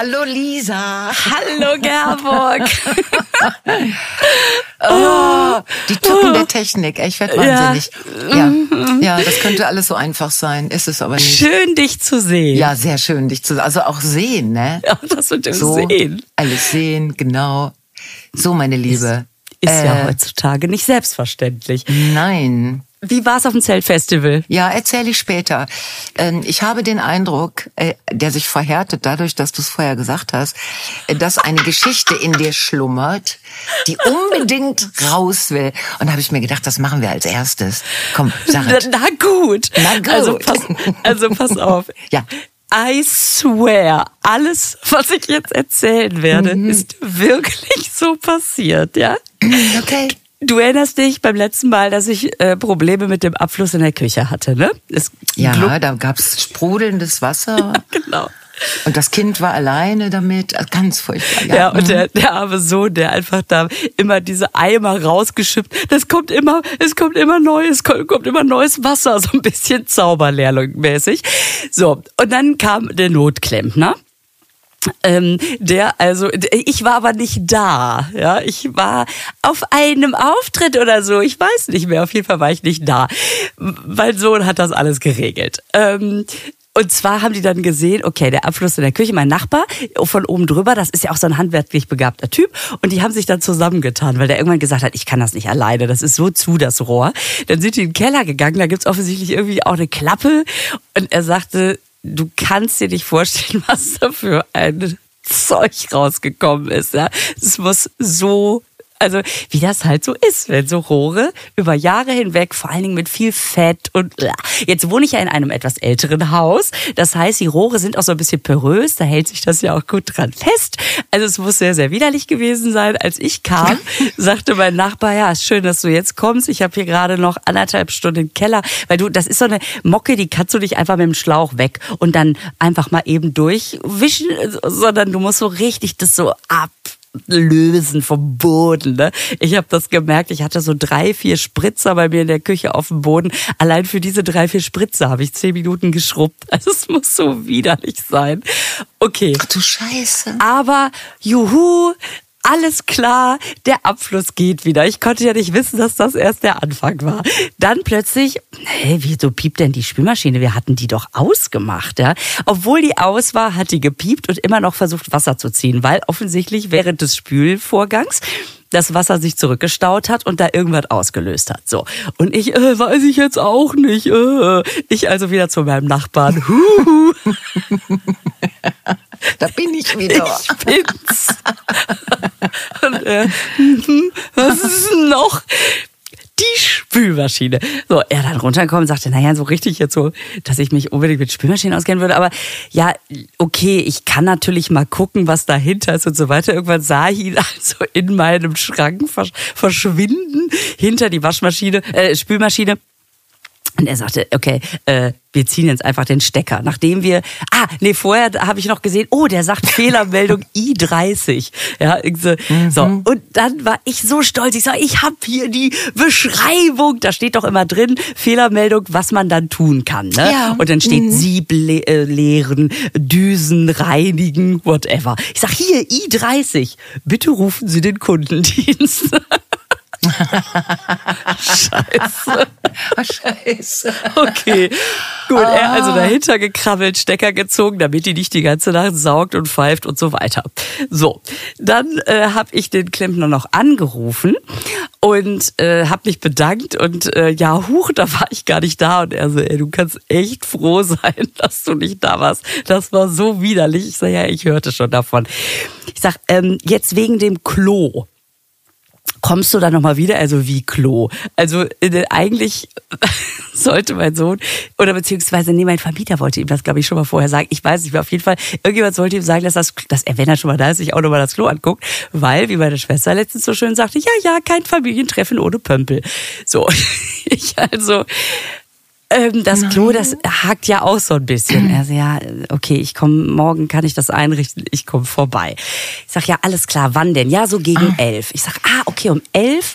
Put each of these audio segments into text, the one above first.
Hallo Lisa. Hallo Gerburg. oh, die Tücken der Technik. Ich werde wahnsinnig. Ja. ja, ja, das könnte alles so einfach sein. Ist es aber nicht. Schön, dich zu sehen. Ja, sehr schön, dich zu sehen. Also auch sehen, ne? Ja, das mit dem so, Sehen. Alles sehen, genau. So, meine Liebe. Ist ja heutzutage nicht selbstverständlich. Nein. Wie war's auf dem Zeltfestival? Ja, erzähle ich später. Ähm, Ich habe den Eindruck, äh, der sich verhärtet dadurch, dass du es vorher gesagt hast, äh, dass eine Geschichte in dir schlummert, die unbedingt raus will. Und da habe ich mir gedacht, das machen wir als erstes. Komm, sag Na, es. na gut. Na gut. Also pass, also pass auf. Ja. I swear, alles, was ich jetzt erzählen werde, Mhm. ist wirklich so passiert, ja? Okay. Du erinnerst dich beim letzten Mal, dass ich äh, Probleme mit dem Abfluss in der Küche hatte, ne? Es Ja, gluck- da gab's sprudelndes Wasser genau. und das Kind war alleine damit. Also Ganz furchtbar. Ja, Ja, und der, der arme Sohn, der einfach da immer diese Eimer rausgeschippt, das kommt immer, es kommt immer neues, kommt, kommt immer neues Wasser, so ein bisschen Zauberlehrling-mäßig. So, und dann kam der Notklempner. Ähm, der also ich war aber nicht da ja. Ich war auf einem Auftritt oder so. Ich weiß nicht mehr. Auf jeden Fall war ich nicht da. Mein Sohn hat das alles geregelt. Ähm, und zwar haben die dann gesehen, okay, der Abfluss in der Küche, mein Nachbar von oben drüber, das ist ja auch so ein handwerklich begabter Typ. Und die haben sich dann zusammengetan, weil der irgendwann gesagt hat, ich kann das nicht alleine, das ist so zu, das Rohr. Dann sind die in den Keller gegangen, da gibt's offensichtlich irgendwie auch eine Klappe. Und er sagte, du kannst dir nicht vorstellen, was da für ein Zeug rausgekommen ist. Ja? Es muss so also wie das halt so ist, wenn so Rohre über Jahre hinweg, vor allen Dingen mit viel Fett und jetzt wohne ich ja in einem etwas älteren Haus. Das heißt, die Rohre sind auch so ein bisschen porös, da hält sich das ja auch gut dran fest. Also es muss sehr, sehr widerlich gewesen sein. Als ich kam, sagte mein Nachbar, ja, ist schön, dass du jetzt kommst. Ich habe hier gerade noch anderthalb Stunden im Keller, weil du, das ist so eine Mocke, die kannst du nicht einfach mit dem Schlauch weg und dann einfach mal eben durchwischen, sondern du musst so richtig das so ab lösen vom Boden. Ne? Ich habe das gemerkt. Ich hatte so drei, vier Spritzer bei mir in der Küche auf dem Boden. Allein für diese drei, vier Spritzer habe ich zehn Minuten geschrubbt. Also es muss so widerlich sein. Okay. Ach du Scheiße. Aber juhu, alles klar, der Abfluss geht wieder. Ich konnte ja nicht wissen, dass das erst der Anfang war. Dann plötzlich, hey, wieso piept denn die Spülmaschine? Wir hatten die doch ausgemacht, ja. Obwohl die aus war, hat die gepiept und immer noch versucht, Wasser zu ziehen, weil offensichtlich während des Spülvorgangs das Wasser sich zurückgestaut hat und da irgendwas ausgelöst hat. So. Und ich, äh, weiß ich jetzt auch nicht. Äh. Ich also wieder zu meinem Nachbarn. Huhu. Da bin ich wieder. Ich bin's. Und mhm, was ist noch? Die Spülmaschine. So, er dann runtergekommen und sagte, naja, so richtig jetzt so, dass ich mich unbedingt mit Spülmaschinen auskennen würde. Aber ja, okay, ich kann natürlich mal gucken, was dahinter ist und so weiter. Irgendwann sah ich ihn also in meinem Schrank versch- verschwinden, hinter die Waschmaschine, äh, Spülmaschine. Und er sagte, okay, äh, wir ziehen jetzt einfach den Stecker. Nachdem wir, ah, nee, vorher habe ich noch gesehen, oh, der sagt Fehlermeldung I30. Ja, so, so. Und dann war ich so stolz. Ich sage, ich habe hier die Beschreibung. Da steht doch immer drin, Fehlermeldung, was man dann tun kann. Ne? Ja. Und dann steht Sieb le äh, leeren, Düsen reinigen, whatever. Ich sag, hier, I30. Bitte rufen Sie den Kundendienst. Scheiße. Oh, Scheiße. Okay, gut. Er also dahinter gekrabbelt, Stecker gezogen, damit die nicht die ganze Nacht saugt und pfeift und so weiter. So, dann äh, habe ich den Klempner noch angerufen und äh, habe mich bedankt und äh, ja, huch, da war ich gar nicht da und er so, ey, du kannst echt froh sein, dass du nicht da warst. Das war so widerlich. Ich sage, ja, ich hörte schon davon. Ich sag, ähm, jetzt wegen dem Klo kommst du dann nochmal wieder? Also wie Klo? Also äh, eigentlich sollte mein Sohn, oder beziehungsweise, nee, mein Vermieter wollte ihm das, glaube ich, schon mal vorher sagen. Ich weiß nicht mehr, auf jeden Fall, irgendjemand sollte ihm sagen, dass, das, dass er, wenn er schon mal da ist, sich auch nochmal das Klo anguckt. Weil, wie meine Schwester letztens so schön sagte, ja, ja, kein Familientreffen ohne Pömpel. So, ich also... Ähm, das Klo, das hakt ja auch so ein bisschen. Also ja, okay, ich komme morgen, kann ich das einrichten, ich komme vorbei. Ich sag ja, alles klar, wann denn? Ja, so gegen elf. Ich sag, ah, okay, um elf,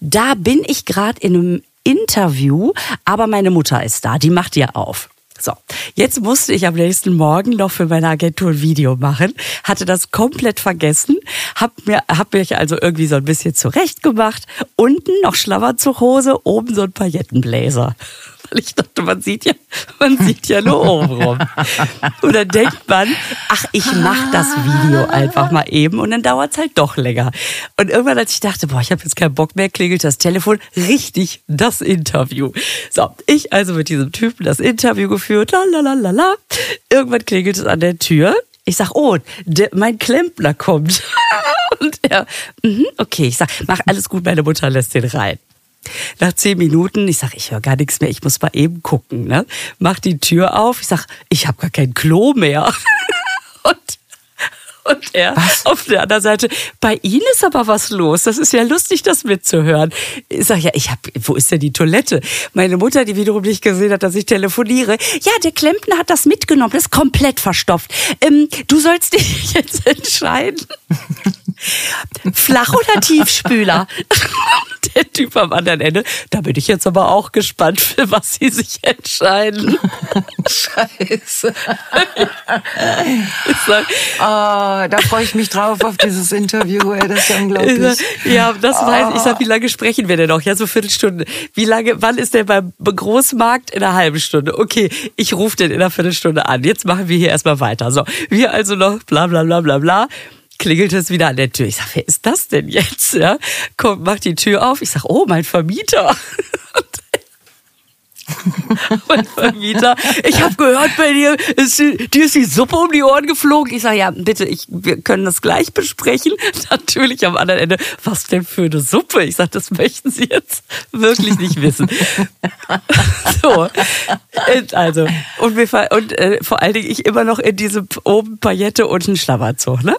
da bin ich gerade in einem Interview, aber meine Mutter ist da, die macht dir auf. So, jetzt musste ich am nächsten Morgen noch für meine Agentur ein Video machen, hatte das komplett vergessen, hab mir hab mich also irgendwie so ein bisschen zurecht gemacht, unten noch Schlafanzughose, oben so ein Paillettenbläser. Weil ich dachte, man sieht ja, man sieht ja nur oben rum. Dann denkt man, ach, ich mach das Video einfach mal eben und dann dauert's halt doch länger. Und irgendwann, als ich dachte, boah, ich habe jetzt keinen Bock mehr, klingelt das Telefon, richtig das Interview. So, ich also mit diesem Typen das Interview geführt, la. Irgendwann klingelt es an der Tür. Ich sag, oh, der, mein Klempner kommt. Und er, mhm, okay, ich sag, mach alles gut, meine Mutter lässt den rein. Nach zehn Minuten, ich sag, ich höre gar nichts mehr, ich muss mal eben gucken. Ne? Mach die Tür auf, ich sag, ich habe gar kein Klo mehr. Und und er Was? auf der anderen Seite, bei Ihnen ist aber was los. Das ist ja lustig, das mitzuhören. Ich sag ja, ich hab, wo ist denn die Toilette? Meine Mutter, die wiederum nicht gesehen hat, dass ich telefoniere. Ja, der Klempner hat das mitgenommen. Das ist komplett verstopft. Ähm, du sollst dich jetzt entscheiden. Flach oder Tiefspüler? Der Typ am anderen Ende. Da bin ich jetzt aber auch gespannt, für was Sie sich entscheiden. Scheiße. Ich sag, Oh, da freue ich mich drauf auf dieses Interview. Ey, das ist ja unglaublich. Ja, das weiß ich. Ich sag, wie lange sprechen wir denn noch? Ja, so Viertelstunde. Wie lange, wann ist der beim Großmarkt? In einer halben Stunde. Okay, ich rufe den in einer Viertelstunde an. Jetzt machen wir hier erstmal weiter. So, wir also noch bla bla bla bla bla. Klingelt es wieder an der Tür. Ich sag, wer ist das denn jetzt? Ja, kommt, macht die Tür auf. Ich sag, oh, mein Vermieter. mein Vermieter. Ich habe gehört, bei dir ist die, dir ist die Suppe um die Ohren geflogen. Ich sage, ja, bitte, ich, wir können das gleich besprechen. Natürlich am anderen Ende, was denn für eine Suppe? Ich sage, das möchten Sie jetzt wirklich nicht wissen. so, Und also, und, wir, und äh, vor allen Dingen ich immer noch in diese oben Paillette und einen Schlabberzug. Ne?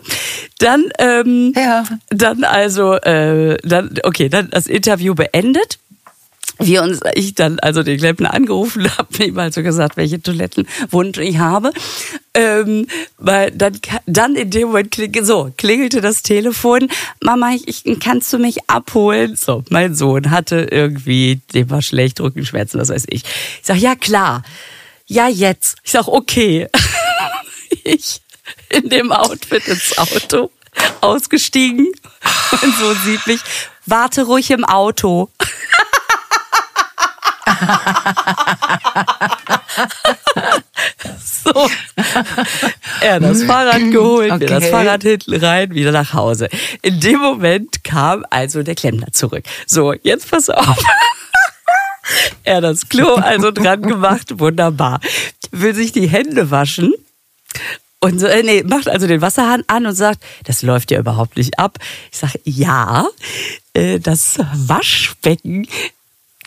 Dann, ähm, Ja. dann also, äh, dann, okay, dann das Interview beendet wir uns, ich dann also den Klempner angerufen habe, ihm also gesagt, welche Toilettenwunsch ich habe. Ähm, weil dann, dann in dem Moment klingel, so, klingelte das Telefon. Mama, ich, ich, kannst du mich abholen? So, mein Sohn hatte irgendwie, dem war schlecht, Rückenschmerzen, was weiß ich. Ich sag, ja klar. Ja, jetzt. Ich sag, okay. ich in dem Outfit ins Auto ausgestiegen. Mein Sohn sieht mich. Warte ruhig im Auto. So. Er das Fahrrad geholt, mir das Okay. Fahrrad hinten rein, wieder nach Hause. In dem Moment kam also der Klempner zurück. So, jetzt pass auf. Er das Klo also dran gemacht, wunderbar. Will sich die Hände waschen. Und so, äh, nee, macht also den Wasserhahn an und sagt, das läuft ja überhaupt nicht ab. Ich sage, ja, äh, das Waschbecken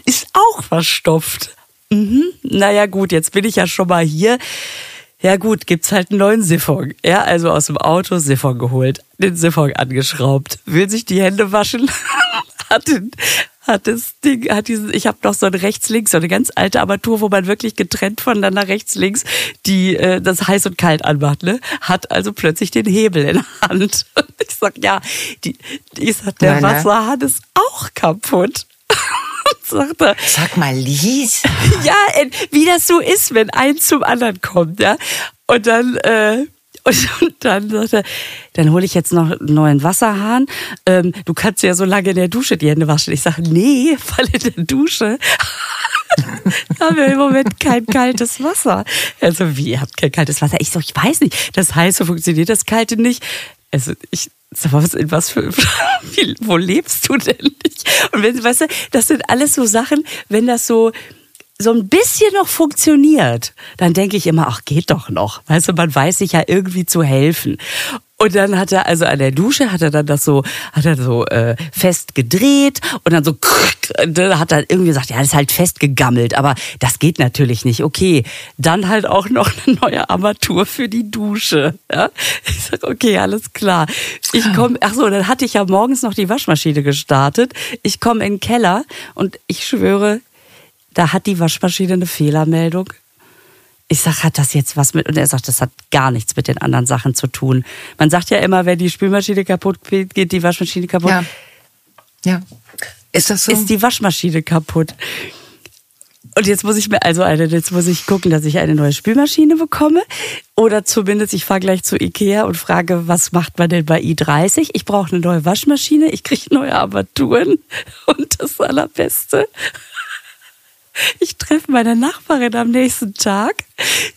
ist auch verstopft. Mhm. Naja, gut, jetzt bin ich ja schon mal hier. Ja gut, gibt's halt einen neuen Siphon. Ja, also aus dem Auto Siphon geholt, den Siphon angeschraubt, will sich die Hände waschen, hat den, hat das Ding, hat diesen, ich habe noch so ein rechts-links, so eine ganz alte Armatur, wo man wirklich getrennt voneinander rechts-links die äh, das heiß und kalt anmacht, ne? Hat also plötzlich den Hebel in der Hand. Und ich sag, ja, die, ich sag, der? Wasserhahn ist auch kaputt. sagt er, Sag mal, Lies. ja, wie das so ist, wenn eins zum anderen kommt, ja. Und dann, äh, und, und dann sagt er, dann hole ich jetzt noch einen neuen Wasserhahn. Ähm, du kannst ja so lange in der Dusche die Hände waschen. Ich sage, nee, weil in der Dusche haben wir im Moment kein kaltes Wasser. Also, wie, ihr habt kein kaltes Wasser? Ich so, ich weiß nicht. Das heiße funktioniert das kalte nicht. Also, ich, sag mal, was, in was für, wie, wo lebst du denn nicht? Und wenn, weißt du, das sind alles so Sachen, wenn das so, so ein bisschen noch funktioniert, dann denke ich immer, ach, geht doch noch. Weißt du, man weiß sich ja irgendwie zu helfen. Und dann hat er also an der Dusche hat er dann das so hat er so äh, fest gedreht und dann so hat er irgendwie gesagt, ja, das ist halt fest gegammelt, aber das geht natürlich nicht. Okay, dann halt auch noch eine neue Armatur für die Dusche. Ja? Ich sag, okay, alles klar. Ich komme, ach so, dann hatte ich ja morgens noch die Waschmaschine gestartet. Ich komme in den Keller und ich schwöre, da hat die Waschmaschine eine Fehlermeldung. Ich sag, hat das jetzt was mit? Und er sagt, das hat gar nichts mit den anderen Sachen zu tun. Man sagt ja immer, wenn die Spülmaschine kaputt geht, geht die Waschmaschine kaputt. Ja. Ja. Ist das so? Ist die Waschmaschine kaputt? Und jetzt muss ich mir also eine, jetzt muss ich gucken, dass ich eine neue Spülmaschine bekomme. Oder zumindest ich fahre gleich zu Ikea und frage, was macht man denn bei i30? Ich brauche eine neue Waschmaschine, ich kriege neue Armaturen. Und das Allerbeste. Ich treffe meine Nachbarin am nächsten Tag,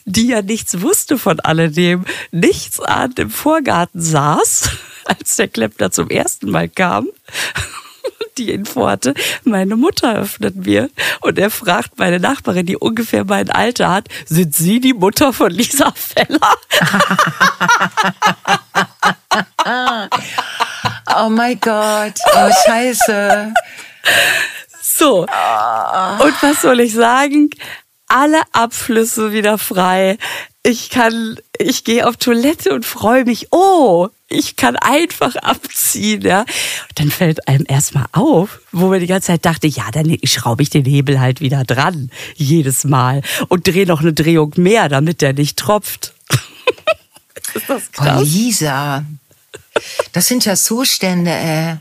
die ja nichts wusste von alledem, nichts an im Vorgarten saß, als der Klempner zum ersten Mal kam die Info hatte, meine Mutter öffnet mir und er fragt meine Nachbarin, die ungefähr mein Alter hat, sind Sie die Mutter von Lisa Feller? oh mein Gott, oh scheiße. So, und was soll ich sagen? Alle Abflüsse wieder frei. Ich kann, ich gehe auf Toilette und freue mich. Oh, ich kann einfach abziehen, ja. Und dann fällt einem erstmal auf, wo man die ganze Zeit dachte, ja, dann schraube ich den Hebel halt wieder dran, jedes Mal. Und drehe noch eine Drehung mehr, damit der nicht tropft. Ist das krass? Oh, Lisa, das sind ja Zustände, äh.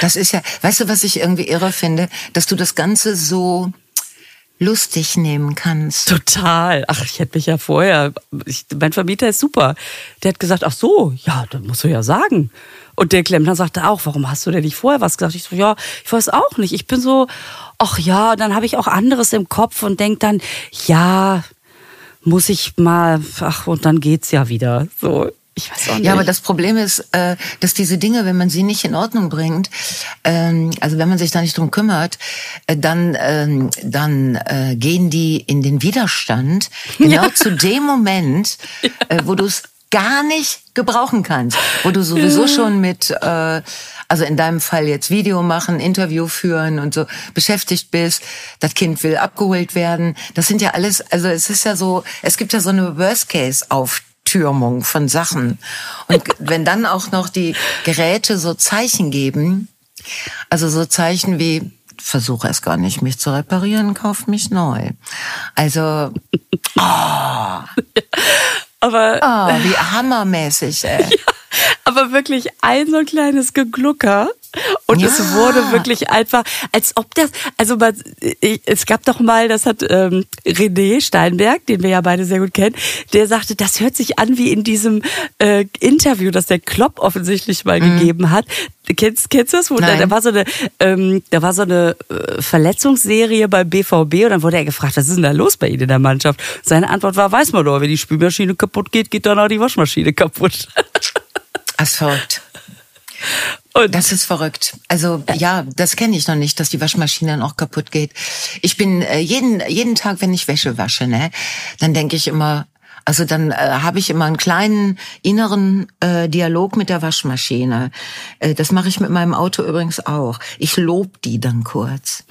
Das ist ja, weißt du, was ich irgendwie irre finde? Dass du das Ganze so lustig nehmen kannst. Total. Ach, ich hätte mich ja vorher, ich, mein Vermieter ist super. Der hat gesagt, ach so, ja, das musst du ja sagen. Und der Klempner sagte auch, warum hast du denn nicht vorher was gesagt? Ich so, ja, ich weiß auch nicht. Ich bin so, ach ja, dann habe ich auch anderes im Kopf und denk dann, ja, muss ich mal, ach, und dann geht's ja wieder. So, ich weiß auch nicht. Ja, aber das Problem ist, äh, dass diese Dinge, wenn man sie nicht in Ordnung bringt, ähm, also wenn man sich da nicht drum kümmert, äh, dann, ähm, dann äh, gehen die in den Widerstand, genau ja. zu dem Moment, wo du es gar nicht gebrauchen kannst, wo du sowieso schon mit, äh, also in deinem Fall jetzt Video machen, Interview führen und so beschäftigt bist, das Kind will abgeholt werden. Das sind ja alles, also es ist ja so, es gibt ja so eine Worst-Case-Auf Türmung von Sachen. Und wenn dann auch noch die Geräte so Zeichen geben, also so Zeichen wie versuche es gar nicht, mich zu reparieren, kauf mich neu. Also, oh, aber oh, wie hammermäßig, ey. Ja, aber wirklich ein so kleines Geglucker und ja. es wurde wirklich einfach, als ob das, also man, es gab doch mal, das hat ähm, René Steinberg, den wir ja beide sehr gut kennen, der sagte, das hört sich an wie in diesem äh, Interview, das der Klopp offensichtlich mal mhm. gegeben hat. Kennst, kennst du das? Wo, Nein. Da, war so eine, ähm, da war so eine äh, Verletzungsserie beim BVB und dann wurde er gefragt, was ist denn da los bei Ihnen in der Mannschaft? Seine Antwort war, weiß man doch, wenn die Spülmaschine kaputt geht, geht dann auch die Waschmaschine kaputt. Asphalt. Und das ist verrückt. Also ja, das kenne ich noch nicht, dass die Waschmaschine dann auch kaputt geht. Ich bin äh, jeden jeden Tag, wenn ich Wäsche wasche, ne, dann denke ich immer, also dann äh, habe ich immer einen kleinen inneren äh, Dialog mit der Waschmaschine. Äh, das mache ich mit meinem Auto übrigens auch. Ich lob die dann kurz.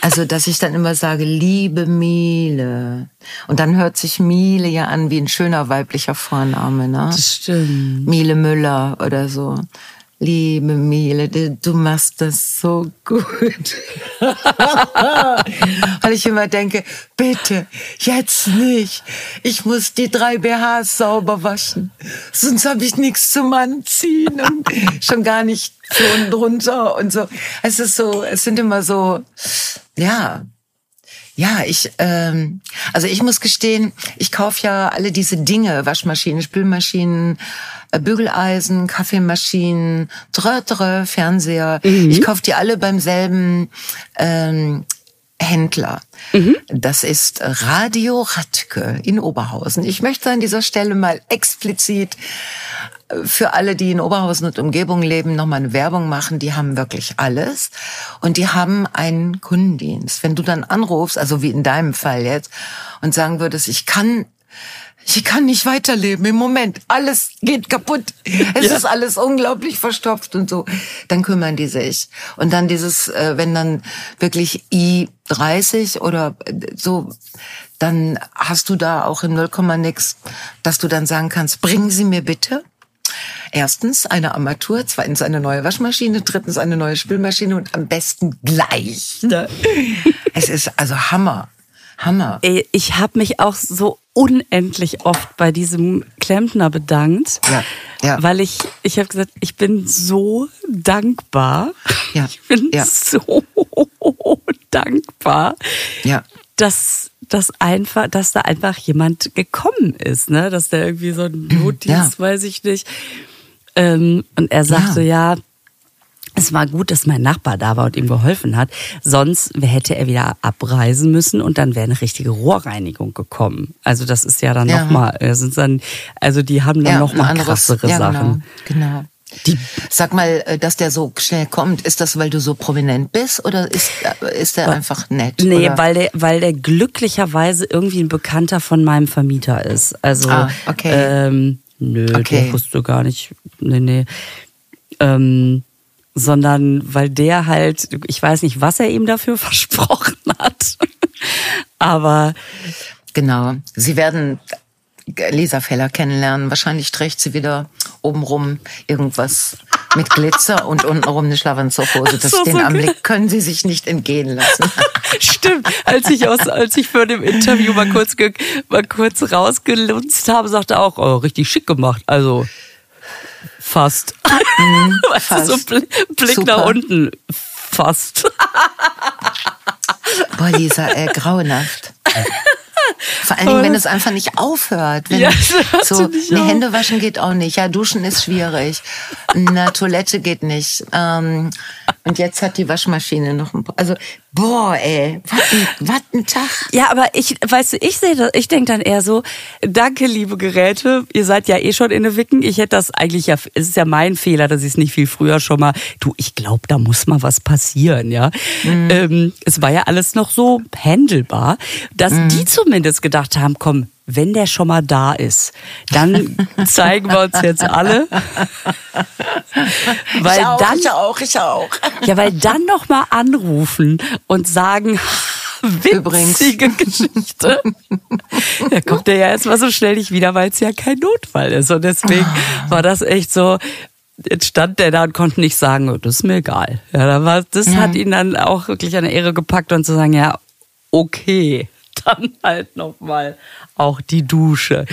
Also, dass ich dann immer sage, liebe Miele. Und dann hört sich Miele ja an wie ein schöner weiblicher Vorname, ne? Das stimmt. Miele Müller oder so. Liebe Miele, du machst das so gut. Weil ich immer denke, bitte, jetzt nicht. Ich muss die drei BHs sauber waschen. Sonst habe ich nichts zum Anziehen und schon gar nicht so drunter und so. Es ist so, es sind immer so, ja, ja, ich, ähm, also ich muss gestehen, ich kaufe ja alle diese Dinge, Waschmaschinen, Spülmaschinen, äh, Bügeleisen, Kaffeemaschinen, drö, drö, Fernseher. Mhm. Ich kaufe die alle beim selben ähm, Händler. Mhm. Das ist Radio Radke in Oberhausen. Ich möchte an dieser Stelle mal explizit für alle, die in Oberhausen und Umgebung leben, nochmal eine Werbung machen. Die haben wirklich alles. Und die haben einen Kundendienst. Wenn du dann anrufst, also wie in deinem Fall jetzt, und sagen würdest, ich kann ich kann nicht weiterleben im Moment. Alles geht kaputt. Es ja. ist alles unglaublich verstopft und so. Dann kümmern die sich. Und dann dieses, äh, wenn dann wirklich I30 oder so, dann hast du da auch im 0, nix, dass du dann sagen kannst, bringen Sie mir bitte Erstens eine Armatur, zweitens eine neue Waschmaschine, drittens eine neue Spülmaschine und am besten gleich. Ne? es ist also Hammer. Hammer. Ich habe mich auch so unendlich oft bei diesem Klempner bedankt, ja, ja. weil ich ich habe gesagt, ich bin so dankbar. Ja, ich bin ja. so dankbar. Ja dass, dass einfach, dass da einfach jemand gekommen ist, ne? Dass der irgendwie so ein Notdienst, ja. weiß ich nicht. Ähm, und er sagte, ja. ja es war gut, dass mein Nachbar da war und ihm geholfen hat. Sonst hätte er wieder abreisen müssen und dann wäre eine richtige Rohrreinigung gekommen. Also das ist ja dann ja. nochmal, sind dann, also die haben dann ja, nochmal krassere ja, genau, Sachen. Genau. Die, Sag mal, äh, dass der so schnell kommt, ist das, weil du so prominent bist oder ist, äh, ist der einfach nett? Nee, oder? weil der, weil der glücklicherweise irgendwie ein Bekannter von meinem Vermieter ist. Also, ah, okay. ähm, nö, okay. der wusste gar nicht. Nee, nee. Ähm, sondern weil der halt, ich weiß nicht, was er ihm dafür versprochen hat. Aber genau, sie werden Lisa Feller kennenlernen. Wahrscheinlich trägt sie wieder obenrum irgendwas mit Glitzer und untenrum eine Schlafanzughose. Das, so, den so Anblick können Sie sich nicht entgehen lassen. Stimmt. Als ich aus, als ich für dem Interview mal kurz, mal kurz rausgelunzt habe, sagte er auch, oh, richtig schick gemacht. Also, Fast. Mhm, fast. So Blick Super. nach unten. Fast. Boah, Lisa, äh, grauenhaft. Vor allen Dingen, wenn es einfach nicht aufhört. Wenn ja, so, ne, Hände waschen geht auch nicht. Ja, duschen ist schwierig. Na, Toilette geht nicht. Ähm, und jetzt hat die Waschmaschine noch ein, also boah, ey, was ein, Tag. Ja, aber ich, weißt du, ich sehe das, ich denke dann eher so, danke, liebe Geräte, ihr seid ja eh schon in der Wicken. Ich hätte das eigentlich ja, es ist ja mein Fehler, dass ich es nicht viel früher schon mal, du, ich glaube, da muss mal was passieren, ja. Mhm. Ähm, es war ja alles noch so handelbar, dass mhm. die zumindest gedacht haben, komm, wenn der schon mal da ist, dann zeigen wir uns jetzt alle. weil ich auch, dann, ich auch, ich auch. Ja, weil dann noch mal anrufen und sagen, witzige Übrigens. Geschichte. Da kommt er ja erstmal so schnell nicht wieder, weil es ja kein Notfall ist. Und deswegen war das echt so, jetzt stand der da und konnte nicht sagen, oh, das ist mir egal. Ja, das hat ihn dann auch wirklich eine Ehre gepackt und zu sagen, ja, okay, dann halt nochmal auch die Dusche.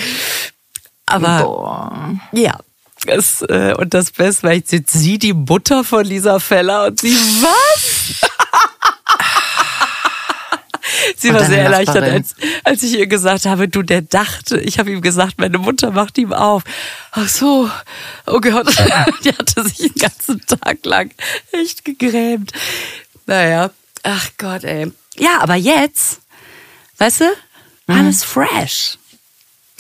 Aber Boah. ja, es, äh, und das Beste war, jetzt sie die Mutter von Lisa Feller und sie, was? sie war sehr erleichtert, als, als ich ihr gesagt habe, du, der dachte, ich habe ihm gesagt, meine Mutter macht ihm auf. Ach so, oh Gott, die hatte sich den ganzen Tag lang echt gegrämt. Naja, ach Gott, ey. Ja, aber jetzt, weißt du, Mhm. Alles fresh.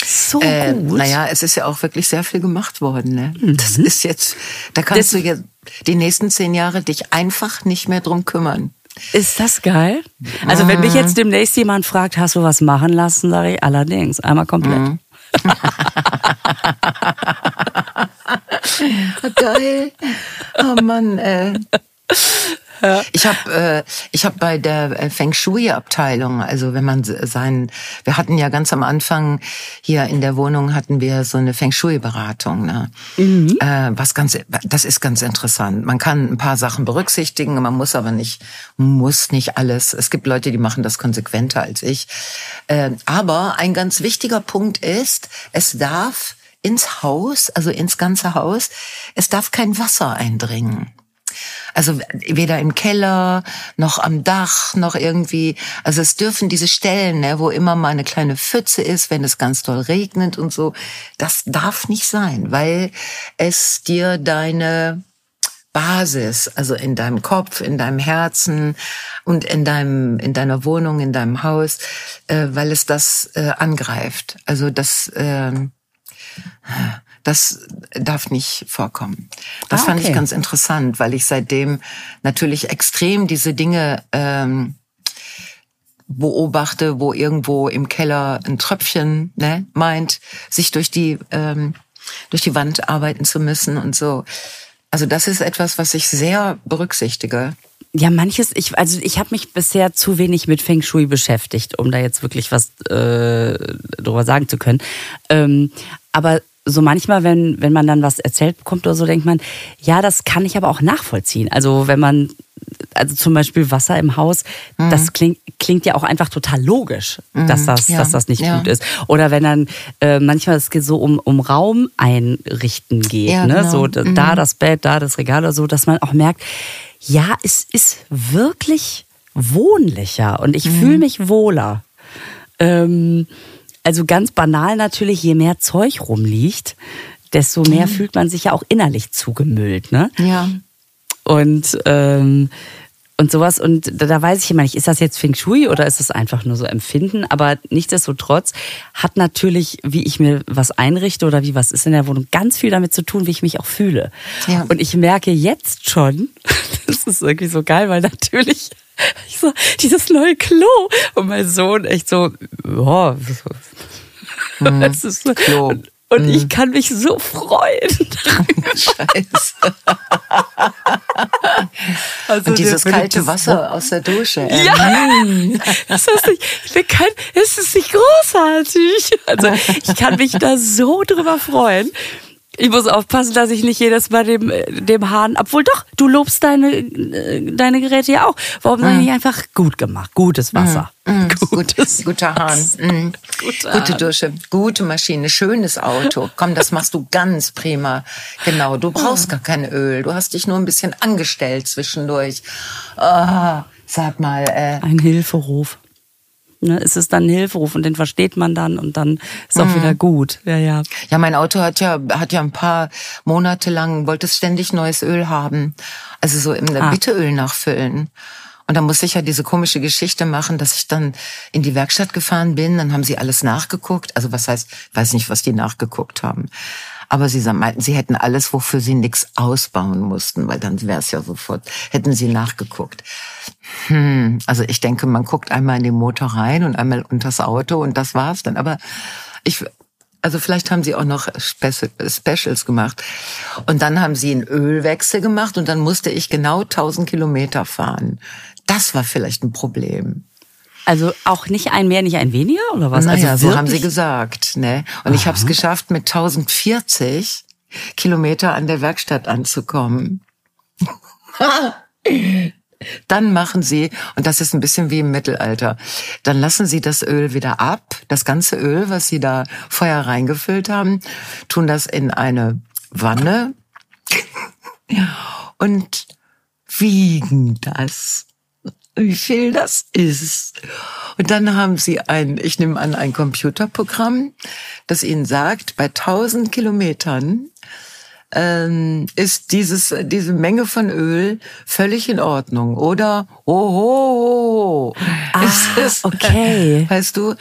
So äh, gut. Naja, es ist ja auch wirklich sehr viel gemacht worden. Ne? Mhm. Das ist jetzt, da kannst das, du jetzt die nächsten zehn Jahre dich einfach nicht mehr drum kümmern. Ist das geil? Also mhm. wenn mich jetzt demnächst jemand fragt, hast du was machen lassen, sage ich allerdings einmal komplett. Mhm. geil. Oh Mann, ey. Ja. Ich habe äh, ich habe bei der äh, Feng Shui Abteilung, also wenn man sein, wir hatten ja ganz am Anfang hier in der Wohnung hatten wir so eine Feng Shui Beratung, ne? Mhm. Äh, was ganz, das ist ganz interessant. Man kann ein paar Sachen berücksichtigen, man muss aber nicht muss nicht alles. Es gibt Leute, die machen das konsequenter als ich. Äh, aber ein ganz wichtiger Punkt ist, es darf ins Haus, also ins ganze Haus, es darf kein Wasser eindringen. Also weder im Keller noch am Dach noch irgendwie. Also es dürfen diese Stellen, ne, wo immer mal eine kleine Pfütze ist, wenn es ganz doll regnet und so, das darf nicht sein, weil es dir deine Basis, also in deinem Kopf, in deinem Herzen und in deinem, in deiner Wohnung, in deinem Haus, äh, weil es das äh, angreift. Also das, äh, das darf nicht vorkommen. Das ah, okay. fand ich ganz interessant, weil ich seitdem natürlich extrem diese Dinge ähm, beobachte, wo irgendwo im Keller ein Tröpfchen ne, meint, sich durch die ähm, durch die Wand arbeiten zu müssen und so. Also das ist etwas, was ich sehr berücksichtige. Ja, manches, ich, also ich habe mich bisher zu wenig mit Feng Shui beschäftigt, um da jetzt wirklich was äh, drüber sagen zu können. Ähm, aber so manchmal, wenn, wenn man dann was erzählt bekommt oder so, denkt man, ja, das kann ich aber auch nachvollziehen. Also wenn man, also zum Beispiel Wasser im Haus, mhm. das klingt, klingt ja auch einfach total logisch, mhm. dass, das, ja. dass das nicht ja. gut ist. Oder wenn dann äh, manchmal es geht so um, um Raum einrichten geht, ja, ne? Genau. so mhm. da das Bett, da das Regal oder so, dass man auch merkt, ja, es ist wirklich wohnlicher und ich mhm. fühle mich wohler Ähm, also ganz banal natürlich, je mehr Zeug rumliegt, desto mehr mhm. fühlt man sich ja auch innerlich zugemüllt, ne? Ja. Und ähm, und sowas. Und da weiß ich immer nicht, ist das jetzt Feng Shui oder ist es einfach nur so Empfinden? Aber nichtsdestotrotz hat natürlich, wie ich mir was einrichte oder wie was ist in der Wohnung, ganz viel damit zu tun, wie ich mich auch fühle. Ja. Und ich merke jetzt schon, das ist irgendwie so geil, weil natürlich ich so, dieses neue Klo und mein Sohn echt so, oh, hm, es ist so, Klo. Und mhm. ich kann mich so freuen. Scheiße. also Und dieses kalte Wasser aus der Dusche. Ja, ähm. das ist nicht, ich bin kein, es ist nicht großartig. Also ich kann mich da so drüber freuen. Ich muss aufpassen, dass ich nicht jedes Mal dem, dem Hahn, obwohl doch, du lobst deine, deine Geräte ja auch. Warum mm. nicht einfach gut gemacht? Gutes Wasser. Mm. Mm. Gutes. Guter Hahn. Mm. Guter Gute Dusche. Gute Maschine. Schönes Auto. Komm, das machst du ganz prima. Genau. Du brauchst gar kein Öl. Du hast dich nur ein bisschen angestellt zwischendurch. Oh, sag mal, äh. Ein Hilferuf ne, ist es dann ein Hilferuf und den versteht man dann und dann ist auch mhm. wieder gut. Ja, ja. Ja, mein Auto hat ja, hat ja ein paar Monate lang, wollte es ständig neues Öl haben. Also so im ah. Bitteöl nachfüllen. Und dann musste ich ja diese komische Geschichte machen, dass ich dann in die Werkstatt gefahren bin, dann haben sie alles nachgeguckt. Also was heißt, weiß nicht, was die nachgeguckt haben. Aber sie meinten, sie hätten alles, wofür sie nichts ausbauen mussten, weil dann wäre es ja sofort, hätten sie nachgeguckt. Hm, also ich denke, man guckt einmal in den Motor rein und einmal unters Auto und das war's dann. Aber ich, also vielleicht haben sie auch noch Specials gemacht. Und dann haben sie einen Ölwechsel gemacht und dann musste ich genau 1000 Kilometer fahren. Das war vielleicht ein Problem. Also auch nicht ein mehr, nicht ein weniger oder was? Naja, also so haben sie gesagt. Ne? Und Aha. ich habe es geschafft, mit 1040 Kilometer an der Werkstatt anzukommen. Dann machen Sie, und das ist ein bisschen wie im Mittelalter, dann lassen Sie das Öl wieder ab, das ganze Öl, was Sie da vorher reingefüllt haben, tun das in eine Wanne und wiegen das wie viel das ist. Und dann haben sie ein, ich nehme an, ein Computerprogramm, das ihnen sagt, bei 1000 Kilometern ähm, ist dieses, diese Menge von Öl völlig in Ordnung. Oder, oh, ah, ist es, okay. Weißt du,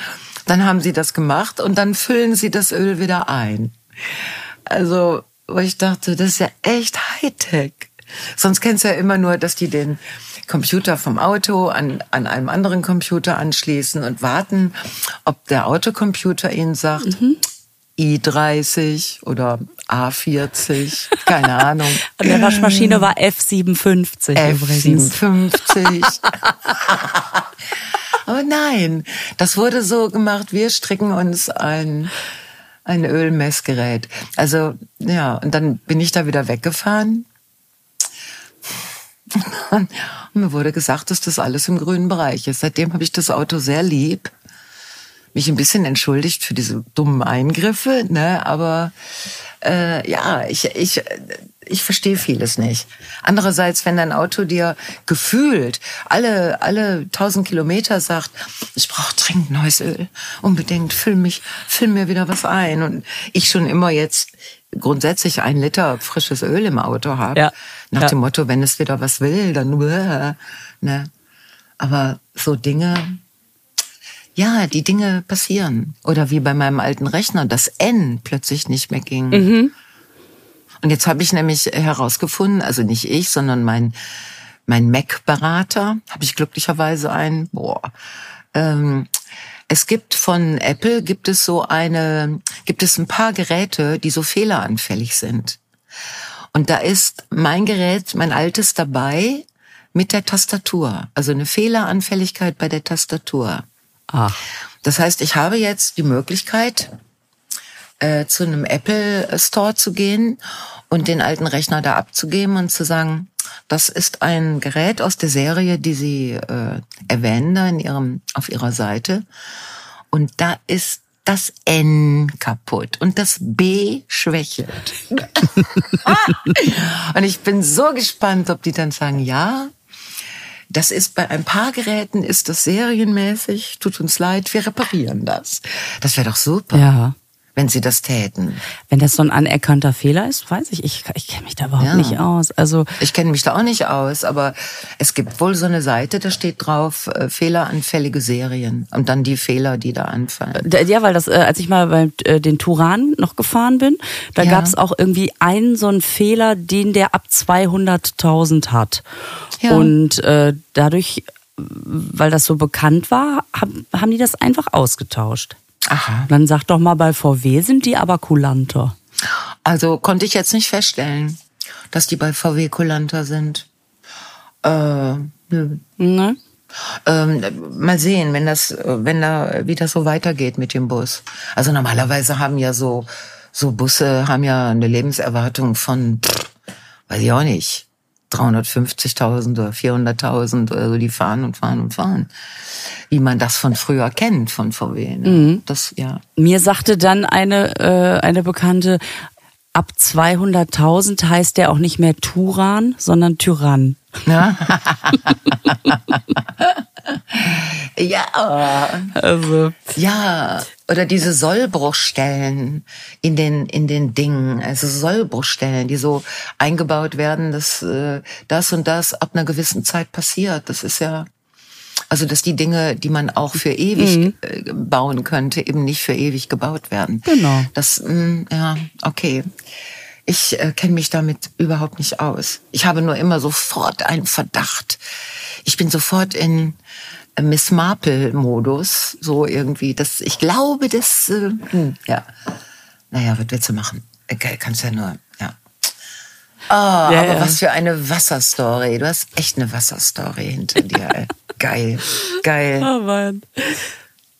dann haben sie das gemacht und dann füllen sie das Öl wieder ein. Also, wo ich dachte, das ist ja echt Hightech. Sonst kennst du ja immer nur, dass die den Computer vom Auto an, an einem anderen Computer anschließen und warten, ob der Autocomputer ihnen sagt, mhm. i30 oder A40, keine Ahnung. An der Waschmaschine war F57 F57. Aber nein, das wurde so gemacht, wir stricken uns ein, ein Ölmessgerät. Also, ja, und dann bin ich da wieder weggefahren und mir wurde gesagt, dass das alles im grünen Bereich ist. Seitdem habe ich das Auto sehr lieb. Mich ein bisschen entschuldigt für diese dummen Eingriffe, ne? Aber äh, ja, ich, ich, ich verstehe vieles nicht. Andererseits, wenn dein Auto dir gefühlt alle alle tausend Kilometer sagt, ich brauche dringend neues Öl, unbedingt füll mich, füll mir wieder was ein und ich schon immer jetzt grundsätzlich ein Liter frisches Öl im Auto habe. Ja. Nach ja. dem Motto, wenn es wieder was will, dann ne. Aber so Dinge, ja, die Dinge passieren. Oder wie bei meinem alten Rechner, das N plötzlich nicht mehr ging. Mhm. Und jetzt habe ich nämlich herausgefunden, also nicht ich, sondern mein mein Mac-Berater, habe ich glücklicherweise einen. Boah. Ähm, es gibt von Apple gibt es so eine, gibt es ein paar Geräte, die so fehleranfällig sind. Und da ist mein Gerät, mein altes dabei mit der Tastatur. Also eine Fehleranfälligkeit bei der Tastatur. Ah. Das heißt, ich habe jetzt die Möglichkeit, äh, zu einem Apple Store zu gehen und den alten Rechner da abzugeben und zu sagen, das ist ein Gerät aus der Serie, die Sie äh, erwähnen da in Ihrem, auf Ihrer Seite. Und da ist das N kaputt und das B schwächelt. und ich bin so gespannt, ob die dann sagen, ja, Das ist bei ein paar Geräten ist das serienmäßig. Tut uns leid, wir reparieren das. Das wäre doch super. Ja. Wenn sie das täten. Wenn das so ein anerkannter Fehler ist, weiß ich, ich, ich kenne mich da überhaupt Ja. nicht aus. Also Ich kenne mich da auch nicht aus, aber es gibt wohl so eine Seite, da steht drauf äh, fehleranfällige Serien und dann die Fehler, die da anfallen. Ja, weil das, äh, als ich mal bei äh, den Turan noch gefahren bin, da Ja. gab es auch irgendwie einen so einen Fehler, den der ab 200.000 hat. Ja. Und äh, dadurch, weil das so bekannt war, hab, haben die das einfach ausgetauscht. Aha. Dann sag doch mal, bei VW sind die aber kulanter. Also konnte ich jetzt nicht feststellen, dass die bei VW kulanter sind. Äh, nö. Ne? Ähm, mal sehen, wenn das, wenn da wieder so weitergeht mit dem Bus. Also normalerweise haben ja so so Busse haben ja eine Lebenserwartung von, pff, weiß ich auch nicht, 350.000 oder 400.000 oder so. Die fahren und fahren und fahren, wie man das von früher kennt von VW. Ne? Das ja. Mir sagte dann eine, äh, eine Bekannte, ab 200.000 heißt der auch nicht mehr Turan, sondern Tyrann. Ja. ja. Also, Ja, oder diese Sollbruchstellen in den in den Dingen, also Sollbruchstellen, die so eingebaut werden, dass äh, das und das ab einer gewissen Zeit passiert. Das ist ja also dass die Dinge, die man auch für ewig äh, bauen könnte, eben nicht für ewig gebaut werden. Genau. Das mh, ja, okay. Ich äh, kenne mich damit überhaupt nicht aus. Ich habe nur immer sofort einen Verdacht. Ich bin sofort in äh, Miss Marple-Modus, so irgendwie. Das, ich glaube, das, äh, hm, ja. Naja, willst du machen? Okay, kannst ja nur, ja. Ah, Ja, aber ja. was für eine Wasserstory. Du hast echt eine Wasserstory hinter dir. Geil, geil. oh Mann.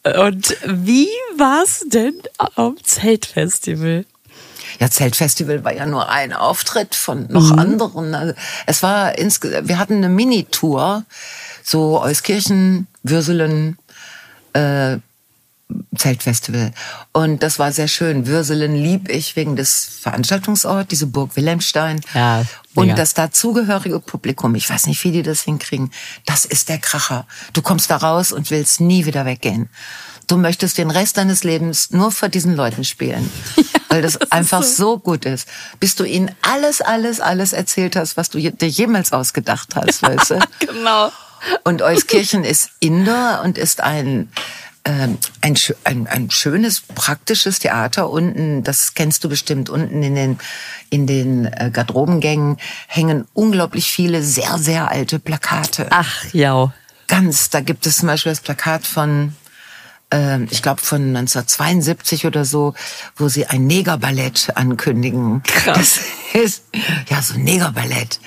Und wie war's denn am Zeltfestival? Ja, Zeltfestival war ja nur ein Auftritt von noch anderen. Also es war insgesamt, wir hatten eine Mini-Tour, so Euskirchen, Würselen, äh, Zeltfestival. Und das war sehr schön. Würselen lieb ich wegen des Veranstaltungsorts, diese Burg Wilhelmstein. Ja. Und das dazugehörige Publikum, ich weiß nicht, wie die das hinkriegen, das ist der Kracher. Du kommst da raus und willst nie wieder weggehen. Du möchtest den Rest deines Lebens nur vor diesen Leuten spielen, weil das, einfach so. gut ist. Bis du ihnen alles, alles, alles erzählt hast, was du dir jemals ausgedacht hast, weißt du? Genau. Und Euskirchen ist Indoor und ist ein, ähm, ein, ein, ein schönes, praktisches Theater. Unten, das kennst du bestimmt, unten in den, in den äh, Garderobengängen hängen unglaublich viele sehr, sehr alte Plakate. Ach, ja. Ganz, da gibt es zum Beispiel das Plakat von, ich glaube von 1972 oder so, wo sie ein Negerballett ankündigen. Krass. Das ist, ja, so ein Negerballett.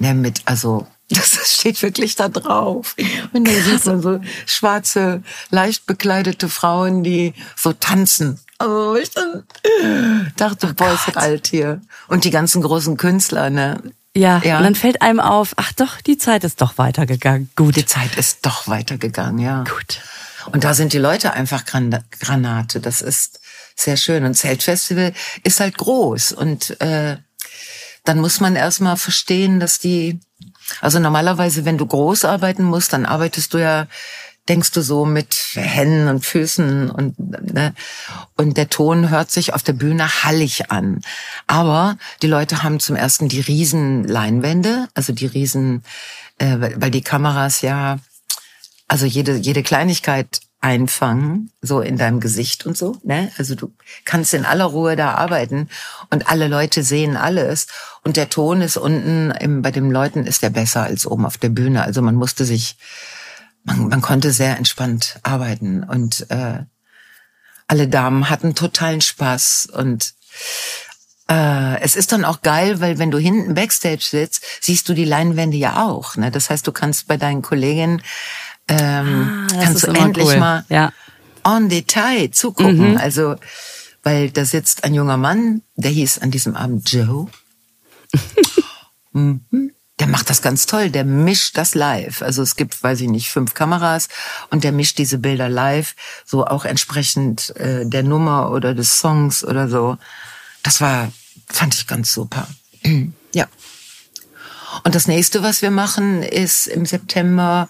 Ne, mit, also, das steht wirklich da drauf. Und da sieht man so schwarze, leicht bekleidete Frauen, die so tanzen. Also ich dachte, boah, ist alt hier. Und die ganzen großen Künstler, ne? Ja, Ja. und dann fällt einem auf, ach doch, die Zeit ist doch weitergegangen. Gut. Die Zeit ist doch weitergegangen, ja. Gut. Und da sind die Leute einfach Gran Granate. Das ist sehr schön. Und Zeltfestival ist halt groß. Und äh, dann muss man erstmal verstehen, dass die, also normalerweise, wenn du groß arbeiten musst, dann arbeitest du ja, denkst du so mit Händen und Füßen und ne, und der Ton hört sich auf der Bühne hallig an. Aber die Leute haben zum ersten die riesen Leinwände, also die riesen, äh, weil weil die Kameras ja also jede, jede Kleinigkeit einfangen, so in deinem Gesicht und so, ne? Also du kannst in aller Ruhe da arbeiten und alle Leute sehen alles und der Ton ist unten im, bei den Leuten ist der besser als oben auf der Bühne. Also man musste sich, man, man konnte sehr entspannt arbeiten und äh, alle Damen hatten totalen Spaß und äh, es ist dann auch geil, weil wenn du hinten Backstage sitzt, siehst du die Leinwände ja auch. Ne? Das heißt, du kannst bei deinen Kolleginnen ähm, Ah, kannst du endlich cool. mal Ja. en Detail zugucken. Also, weil da sitzt ein junger Mann, der hieß an diesem Abend Joe. Mhm. Der macht das ganz toll, der mischt das live. Also es gibt, weiß ich nicht, fünf Kameras und der mischt diese Bilder live, so auch entsprechend äh, der Nummer oder des Songs oder so. Das war, fand ich ganz super. ja. Und das nächste, was wir machen, ist im September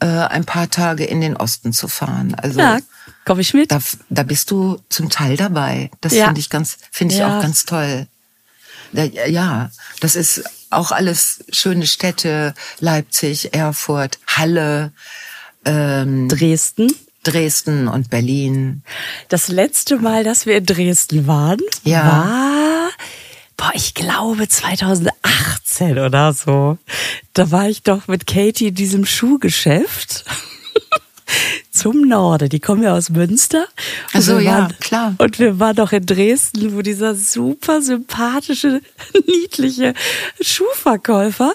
äh, ein paar Tage in den Osten zu fahren. Also Ja, komm ich mit. da, da bist du zum Teil dabei. Das Ja. finde ich ganz, finde ich Ja. auch ganz toll. Da, ja, das ist auch alles schöne Städte, Leipzig, Erfurt, Halle, ähm, Dresden. Dresden und Berlin. Das letzte Mal, dass wir in Dresden waren, Ja. war, boah, ich glaube 2018 oder so. Da war ich doch mit Katie in diesem Schuhgeschäft. Zum Norden. Die kommen ja aus Münster. Ach so, wir ja, klar. Und wir waren doch in Dresden, wo dieser super sympathische, niedliche Schuhverkäufer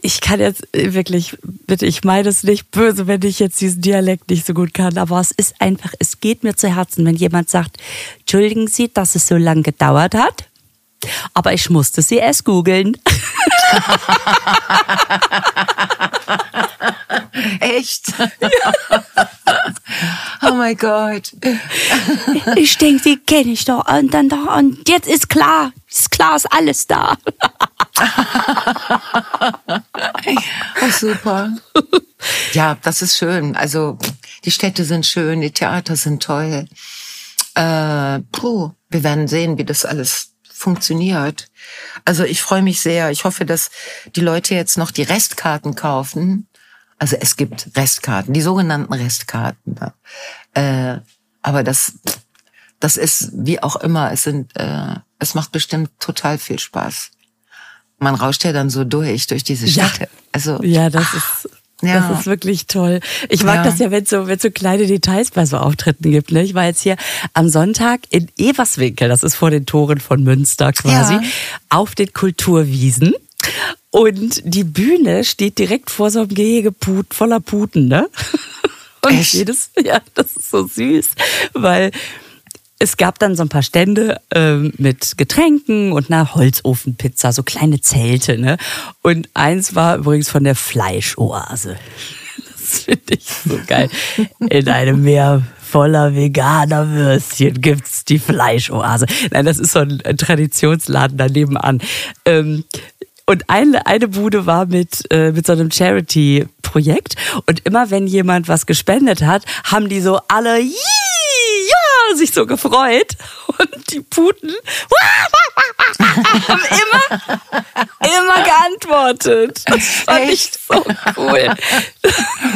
ich kann jetzt wirklich, bitte, ich meine es nicht böse, wenn ich jetzt diesen Dialekt nicht so gut kann, aber es ist einfach, es geht mir zu Herzen, wenn jemand sagt, entschuldigen Sie, dass es so lange gedauert hat, aber ich musste Sie erst googeln. Echt? oh mein Gott. Ich denke, Sie kenne ich doch und dann doch, und jetzt ist klar, ist klar, ist alles da. Oh, super. Ja, das ist schön. Also die Städte sind schön, die Theater sind toll. Äh, puh, wir werden sehen, wie das alles funktioniert. Also ich freue mich sehr. Ich hoffe, dass die Leute jetzt noch die Restkarten kaufen. Also es gibt Restkarten, die sogenannten Restkarten. Äh, aber das, das ist wie auch immer. Es sind, äh, es macht bestimmt total viel Spaß. Man rauscht ja dann so durch durch diese Ja. Städte. Also Ja, das ist. Ja. Das ist wirklich toll. Ich mag Ja. das ja, wenn es so, wenn so kleine Details bei so Auftritten gibt. Ne? Ich war jetzt hier am Sonntag in Everswinkel, das ist vor den Toren von Münster quasi, Ja. auf den Kulturwiesen. Und die Bühne steht direkt vor so einem Gehege Put, voller Puten, ne? Und Echt? jedes, ja, das ist so süß, weil es gab dann so ein paar Stände ähm, mit Getränken und einer Holzofenpizza, so kleine Zelte, ne? Und eins war übrigens von der Fleischoase. Das finde ich so geil. In einem Meer voller veganer Würstchen gibt's die Fleischoase. Nein, das ist so ein Traditionsladen daneben an. Ähm, und eine, eine Bude war mit, äh, mit so einem Charity-Projekt. Und immer wenn jemand was gespendet hat, haben die so alle, "Yee, ja, sich so gefreut. Und die Puten haben immer, immer geantwortet. Das fand ich Echt? so cool.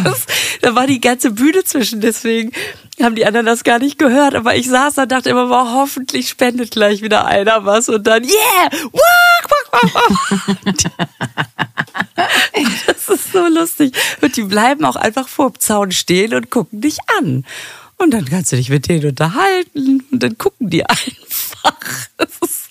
Das, da war die ganze Bühne zwischen, deswegen haben die anderen das gar nicht gehört. Aber ich saß da und dachte immer, boah, hoffentlich spendet gleich wieder einer was. Und dann, yeah! Das ist so lustig. Und die bleiben auch einfach vor dem Zaun stehen und gucken dich an. Und dann kannst du dich mit denen unterhalten und dann gucken die einfach. Das, ist,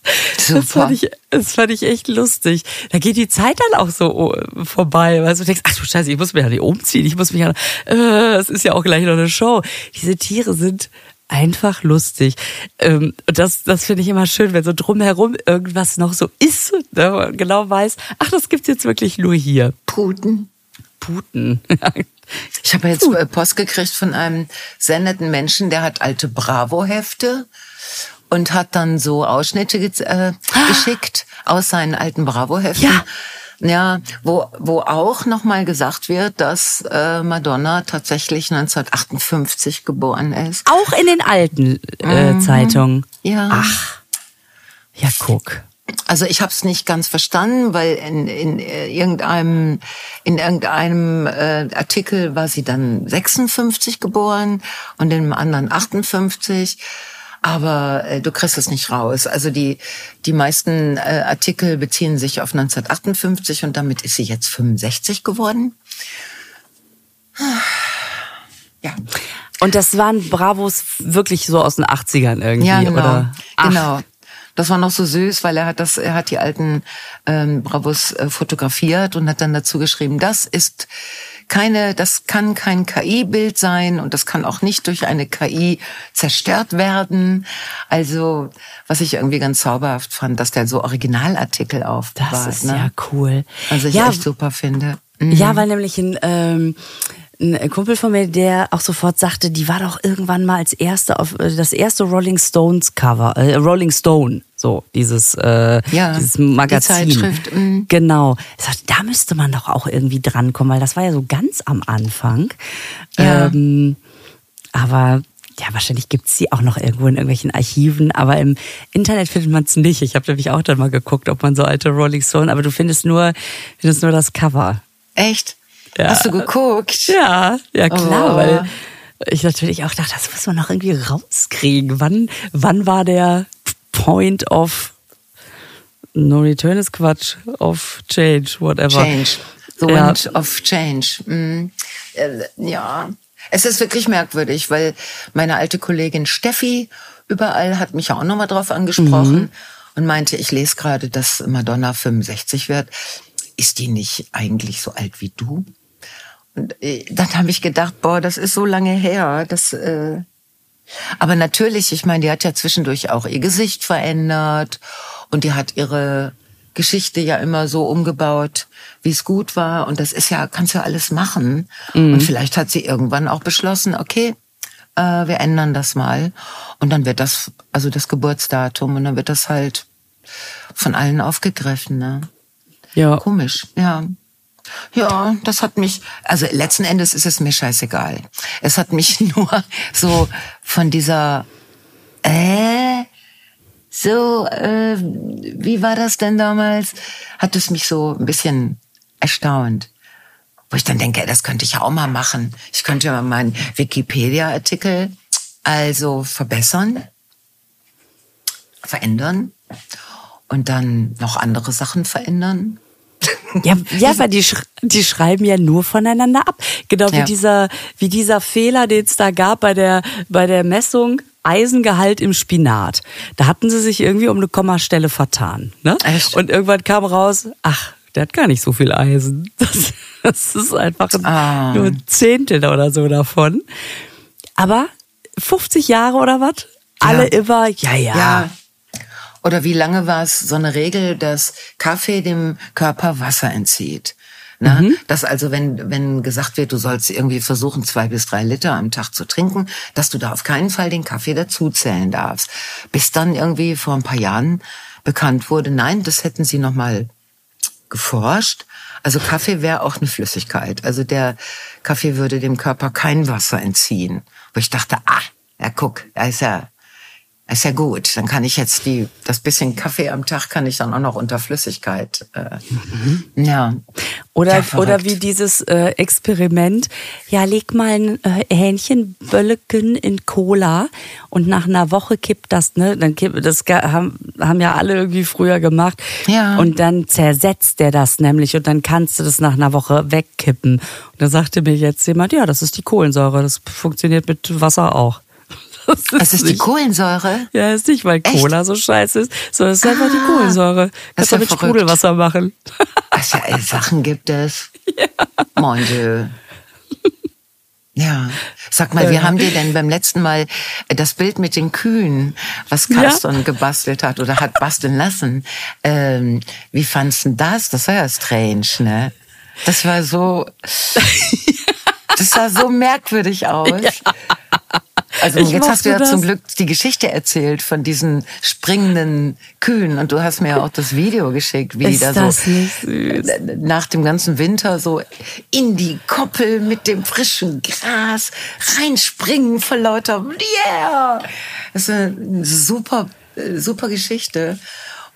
das, fand ich, das fand ich echt lustig. Da geht die Zeit dann auch so oh, vorbei, weil du denkst, ach du Scheiße, ich muss mich ja nicht umziehen, ich muss mich ja, äh, es ist ja auch gleich noch eine Show. Diese Tiere sind einfach lustig. Ähm, und das, das finde ich immer schön, wenn so drumherum irgendwas noch so ist, ne, man genau weiß, ach, das gibt's jetzt wirklich nur hier. Puten. Puten. Ich habe jetzt äh, Post gekriegt von einem sehr netten Menschen, der hat alte Bravo-Hefte und hat dann so Ausschnitte äh, geschickt aus seinen alten Bravo-Heften. Ja. Ja, wo, wo auch nochmal gesagt wird, dass äh, Madonna tatsächlich 1958 geboren ist. Auch in den alten äh, Zeitungen. Ja. Ach, ja, guck. Also ich habe es nicht ganz verstanden, weil in, in äh, irgendeinem in irgendeinem äh, Artikel war sie dann 56 geboren und in einem anderen 58. Aber äh, du kriegst es nicht raus. Also die die meisten äh, Artikel beziehen sich auf 1958 und damit ist sie jetzt 65 geworden. Ja. Und das waren Bravos wirklich so aus den 80ern irgendwie, Ja, genau. oder? Ach, Genau. Das war noch so süß, weil er hat das, er hat die alten ähm, Bravos äh, fotografiert und hat dann dazu geschrieben, das ist keine, das kann kein KI-Bild sein und das kann auch nicht durch eine KI zerstört werden. Also, was ich irgendwie ganz zauberhaft fand, dass der so Originalartikel aufbewahrt. Das ist ne? ja cool. Also ich ja, echt super finde. Mhm. Ja, weil nämlich ein, ähm, ein Kumpel von mir, der auch sofort sagte, die war doch irgendwann mal als erste auf äh, das erste Rolling Stones Cover, äh, Rolling Stone, So, dieses, äh, Ja, dieses die Magazin. Zeitschrift, mhm. Genau. Ich sagte, da müsste man doch auch irgendwie drankommen, weil das war ja so ganz am Anfang. Ja. Ähm, aber ja, wahrscheinlich gibt's die auch noch irgendwo in irgendwelchen Archiven, aber im Internet findet man es nicht. Ich habe nämlich auch dann mal geguckt, ob man so alte Rolling Stone, aber du findest nur, findest nur das Cover. Echt? Ja. Hast du geguckt? Ja, ja klar, Oh. weil ich natürlich auch dachte, das muss man noch irgendwie rauskriegen. Wann, wann war der Point of No Return ist Quatsch, of Change, whatever. Change. The Ja. Wind of Change. Äh, ja, es ist wirklich merkwürdig, weil meine alte Kollegin Steffi überall hat mich auch nochmal drauf angesprochen und meinte, ich lese gerade, dass Madonna 65 wird. Ist die nicht eigentlich so alt wie du? Äh, dann habe ich gedacht, boah, das ist so lange her, das äh, aber natürlich, ich meine, die hat ja zwischendurch auch ihr Gesicht verändert und die hat ihre Geschichte ja immer so umgebaut, wie es gut war. Und das ist ja, kannst ja alles machen. Und vielleicht hat sie irgendwann auch beschlossen, okay, äh, wir ändern das mal. Und dann wird das, also das Geburtsdatum, und dann wird das halt von allen aufgegriffen. Ne? Ja. Komisch, ja. Ja, das hat mich, also letzten Endes ist es mir scheißegal. Es hat mich nur so von dieser, äh, so, äh, wie war das denn damals? Hat es mich so ein bisschen erstaunt. Wo ich dann denke, das könnte ich ja auch mal machen. Ich könnte ja mal meinen Wikipedia-Artikel also verbessern, verändern und dann noch andere Sachen verändern. Ja, ja weil die, sch die schreiben ja nur voneinander ab. Genau wie Ja. dieser, wie dieser Fehler, den es da gab bei der, bei der Messung Eisengehalt im Spinat. Da hatten sie sich irgendwie um eine Kommastelle vertan. Ne? Echt? Und irgendwann kam raus, ach, der hat gar nicht so viel Eisen. Das, das ist einfach ein, Ah. nur ein Zehntel oder so davon. Aber 50 Jahre oder was? Alle immer, ja, ja. Ja. Oder wie lange war es so eine Regel, dass Kaffee dem Körper Wasser entzieht? Na, Dass also, wenn, wenn gesagt wird, du sollst irgendwie versuchen, zwei bis drei Liter am Tag zu trinken, dass du da auf keinen Fall den Kaffee dazuzählen darfst. Bis dann irgendwie vor ein paar Jahren bekannt wurde, nein, das hätten sie nochmal geforscht. Also Kaffee wäre auch eine Flüssigkeit. Also der Kaffee würde dem Körper kein Wasser entziehen. Wo ich dachte, ah, ja guck, da ist ja, ist ja gut. Dann kann ich jetzt die, das bisschen Kaffee am Tag kann ich dann auch noch unter Flüssigkeit. Äh, Ja. Oder, Ja, oder wie dieses äh, Experiment, ja, leg mal ein äh, Hähnchenbölleken in Cola und nach einer Woche kippt das, ne? Dann kippt, das haben, haben ja alle irgendwie früher gemacht. Ja. Und dann zersetzt der das nämlich und dann kannst du das nach einer Woche wegkippen. Und da sagte mir jetzt jemand, ja, das ist die Kohlensäure, das funktioniert mit Wasser auch. Das ist, Es ist die Kohlensäure. Ja, ist nicht, weil Echt? Cola so scheiße ist, sondern es ist einfach die Ah, Kohlensäure. das Kannst du ja mit verrückt. Sprudelwasser machen. Was ja äh, Sachen gibt es. Ja. Mon Dieu. Ja. Sag mal, wie haben dir denn beim letzten Mal äh, das Bild mit den Kühen, was Carsten gebastelt hat oder hat basteln lassen, ähm, wie fandst du das? Das war ja strange, ne? Das war so, das sah so merkwürdig aus. Also Ich jetzt hast du ja mochte zum das. Glück die Geschichte erzählt von diesen springenden Kühen und du hast mir ja auch das Video geschickt, wie die Ist da das so nicht süß? nach dem ganzen Winter so in die Koppel mit dem frischen Gras reinspringen vor lauter Yeah! Das ist eine super, äh, super Geschichte.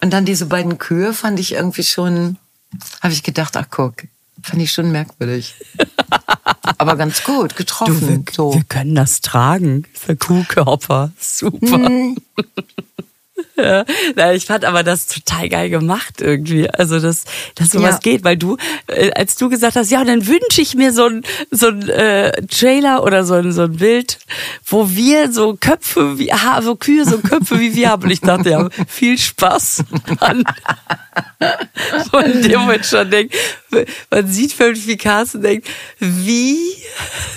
Und dann diese beiden Kühe fand ich irgendwie schon, habe ich gedacht, ach guck, fand ich schon merkwürdig. Aber ganz gut, Du, getroffen. wir, so. wir können das tragen. Für Kuhkörper. Super. Mhm. Ja, ich fand aber das total geil gemacht irgendwie. Also, dass, dass sowas Ja. geht, weil du, äh, als du gesagt hast, ja, dann wünsche ich mir so ein, so ein äh, Trailer oder so ein, so ein Bild, wo wir so Köpfe wie, ha, so Kühe, so Köpfe wie wir haben. Und ich dachte, ja, viel Spaß an, von dem man schon denkt, man sieht völlig wie Carsten denkt, wie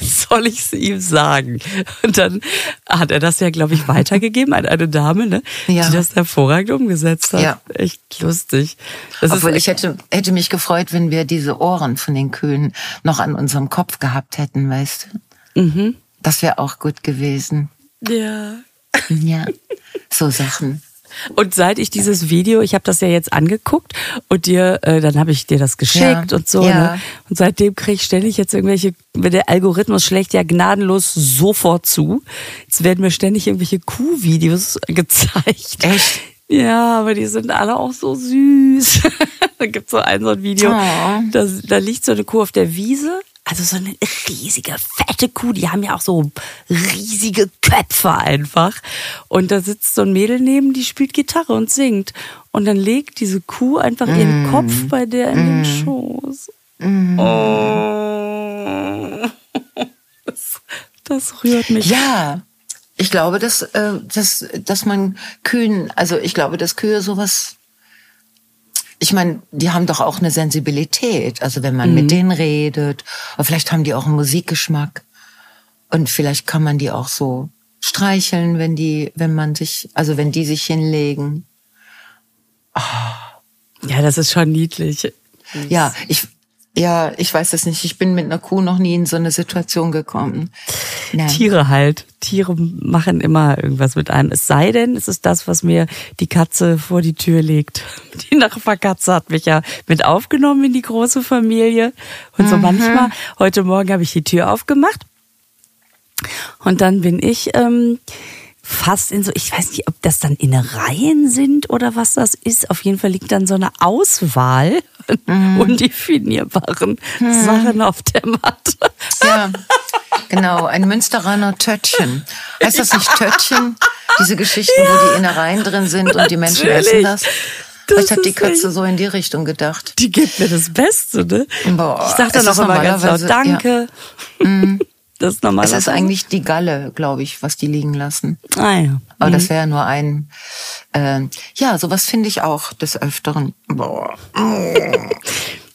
soll ich es ihm sagen? Und dann hat er das ja, glaube ich, weitergegeben an eine Dame, ne, Ja. die das hervorragend umgesetzt hat. Ja. Echt lustig. Das Obwohl ich hätte, hätte mich gefreut, wenn wir diese Ohren von den Kühen noch an unserem Kopf gehabt hätten, weißt du? Mhm. Das wäre auch gut gewesen. ja. Ja, so Sachen. Und seit ich dieses Video, ich habe das ja jetzt angeguckt und dir, äh, dann habe ich dir das geschickt Ja, und so. ja. Ne? Und seitdem kriege ich ständig jetzt irgendwelche, wenn der Algorithmus schlägt ja gnadenlos sofort zu. Jetzt werden mir ständig irgendwelche Kuhvideos gezeigt. Echt? Ja, aber die sind alle auch so süß. da gibt's so ein so ein Video, Oh. da, da liegt so eine Kuh auf der Wiese. Also so eine riesige, fette Kuh, die haben ja auch so riesige Köpfe einfach. Und da sitzt so ein Mädel neben, die spielt Gitarre und singt. Und dann legt diese Kuh einfach ihren Kopf bei der in den Schoß. Oh. Das, das rührt mich. Ja, ich glaube, dass, äh, dass, dass man Kühen, also ich glaube, dass Kühe sowas, ich meine, die haben doch auch eine Sensibilität. Also wenn man mit denen redet, oder vielleicht haben die auch einen Musikgeschmack und vielleicht kann man die auch so streicheln, wenn die, wenn man sich, also wenn die sich hinlegen. Ja, das ist schon niedlich. Ja, ich, ja, ich weiß es nicht. Ich bin mit einer Kuh noch nie in so eine Situation gekommen. Nein. Tiere halt. Tiere machen immer irgendwas mit einem. Es sei denn, es ist das, was mir die Katze vor die Tür legt. Die Nachbarkatze hat mich ja mit aufgenommen in die große Familie. Und so manchmal, heute Morgen habe ich die Tür aufgemacht. Und dann bin ich ähm, fast in so, ich weiß nicht, ob das dann Innereien sind oder was das ist. Auf jeden Fall liegt dann so eine Auswahl an undefinierbaren Sachen auf der Matte. Ja, genau, ein Münsteraner Töttchen. Heißt das nicht Töttchen? Diese Geschichten, wo die Innereien drin sind und die Menschen Natürlich. essen das? Das Vielleicht hat die Katze so in die Richtung gedacht. Die gibt mir das Beste, ne? Boah, ich sag dann auch immer ganz laut, danke. Das ist Es ist eigentlich die Galle, glaube ich, was die liegen lassen. Ah ja. Aber das wäre nur ein, äh, ja, sowas finde ich auch des Öfteren. Boah.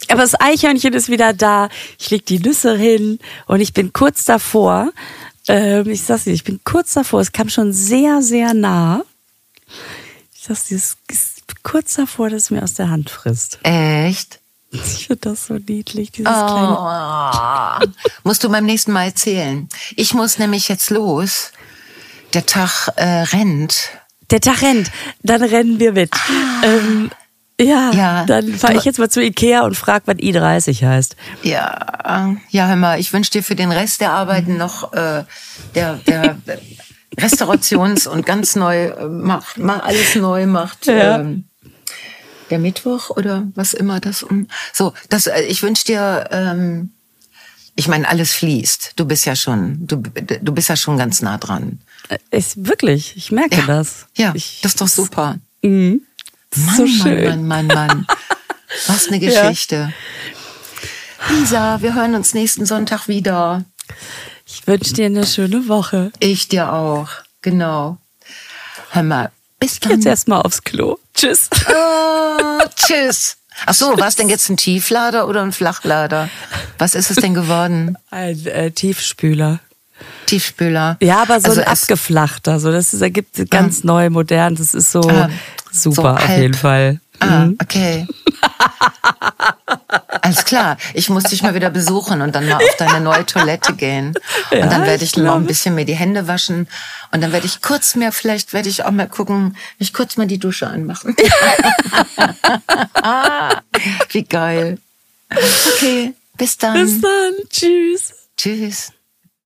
Aber das Eichhörnchen ist wieder da. Ich leg die Nüsse hin und ich bin kurz davor. Ähm, ich sag's dir, ich bin kurz davor. Es kam schon sehr, sehr nah. Ich sag's dir, es ist kurz davor, dass es mir aus der Hand frisst. Echt? Ich finde das so niedlich, dieses kleine. Oh. Musst du beim nächsten Mal erzählen. Ich muss nämlich jetzt los. Der Tag äh, rennt. Der Tag rennt, dann rennen wir mit. Ähm, ja, Ja, dann fahre ich jetzt mal zu Ikea und frag, was I30 heißt. Ja, äh, ja, hör mal, ich wünsche dir für den Rest der Arbeiten noch äh, der, der Restaurations- und ganz neu äh, macht, mach alles neu macht. Ja. Ähm, der Mittwoch oder was immer das um. So, das, äh, ich wünsche dir, ähm, ich meine, alles fließt. Du bist ja schon, du, du bist ja schon ganz nah dran. Äh, Ist wirklich, ich merke Ja, das. ja ich, das ist doch super. Mhm. Mann, so schön. Mann, Mann, Mann, Mann. Was eine Ja. Geschichte. Lisa, wir hören uns nächsten Sonntag wieder. Ich wünsche dir eine schöne Woche. Ich dir auch. Genau. Hör mal, bis dann. Jetzt erstmal aufs Klo. Tschüss. Oh, tschüss. Ach so, war es denn jetzt ein Tieflader oder ein Flachlader? Was ist es denn geworden? Ein äh, Tiefspüler. Tiefspüler. Ja, aber so Also ein abgeflachter. So, das ist, ergibt ganz neu, modern. Das ist so Ah, super so auf jeden Fall. Ah, okay. Alles klar. Ich muss dich mal wieder besuchen und dann mal auf deine neue Toilette gehen. Und Ja, dann werde ich noch ein bisschen mir die Hände waschen. Und dann werde ich kurz mehr, vielleicht werde ich auch mal gucken, ich kurz mal die Dusche anmachen. Wie geil. Okay, bis dann. Bis dann. Tschüss. Tschüss.